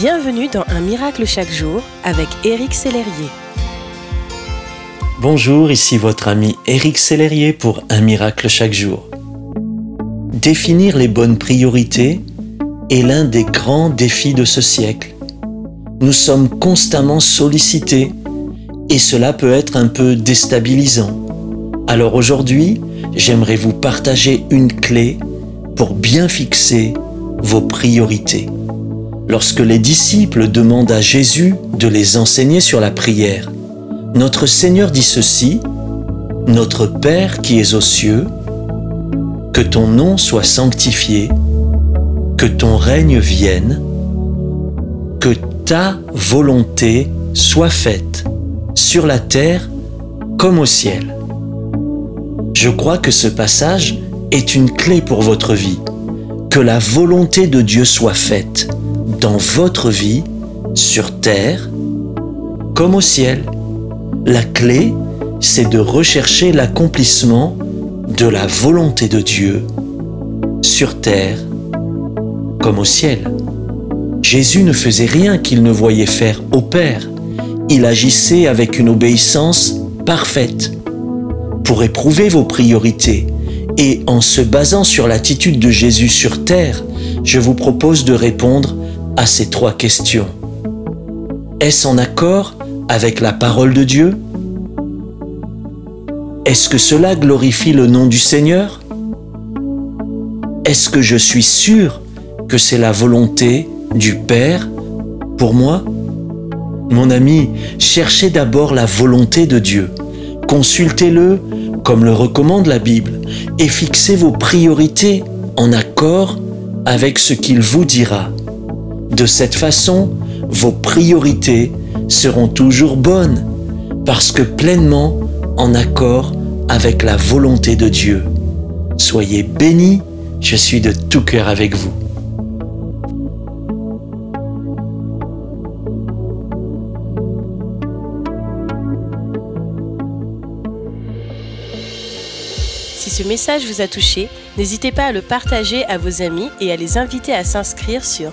Bienvenue dans Un miracle chaque jour avec Éric Sellerier. Bonjour, ici votre ami Éric Sellerier pour Un miracle chaque jour. Définir les bonnes priorités est l'un des grands défis de ce siècle. Nous sommes constamment sollicités et cela peut être un peu déstabilisant. Alors aujourd'hui, j'aimerais vous partager une clé pour bien fixer vos priorités. Lorsque les disciples demandent à Jésus de les enseigner sur la prière, notre Seigneur dit ceci, Notre Père qui es aux cieux, que ton nom soit sanctifié, que ton règne vienne, que ta volonté soit faite sur la terre comme au ciel. Je crois que ce passage est une clé pour votre vie. Que la volonté de Dieu soit faite dans votre vie, sur terre comme au ciel. La clé, c'est de rechercher l'accomplissement de la volonté de Dieu sur terre comme au ciel. Jésus ne faisait rien qu'il ne voyait faire au Père. Il agissait avec une obéissance parfaite. Pour éprouver vos priorités et en se basant sur l'attitude de Jésus sur terre, je vous propose de répondre ces trois questions. Est-ce en accord avec la parole de Dieu? Est-ce que cela glorifie le nom du Seigneur? Est-ce que je suis sûr que c'est la volonté du Père pour moi? Mon ami, cherchez d'abord la volonté de Dieu. Consultez-le comme le recommande la Bible et fixez vos priorités en accord avec ce qu'il vous dira. De cette façon, vos priorités seront toujours bonnes parce que pleinement en accord avec la volonté de Dieu. Soyez bénis, je suis de tout cœur avec vous. Si ce message vous a touché, n'hésitez pas à le partager à vos amis et à les inviter à s'inscrire sur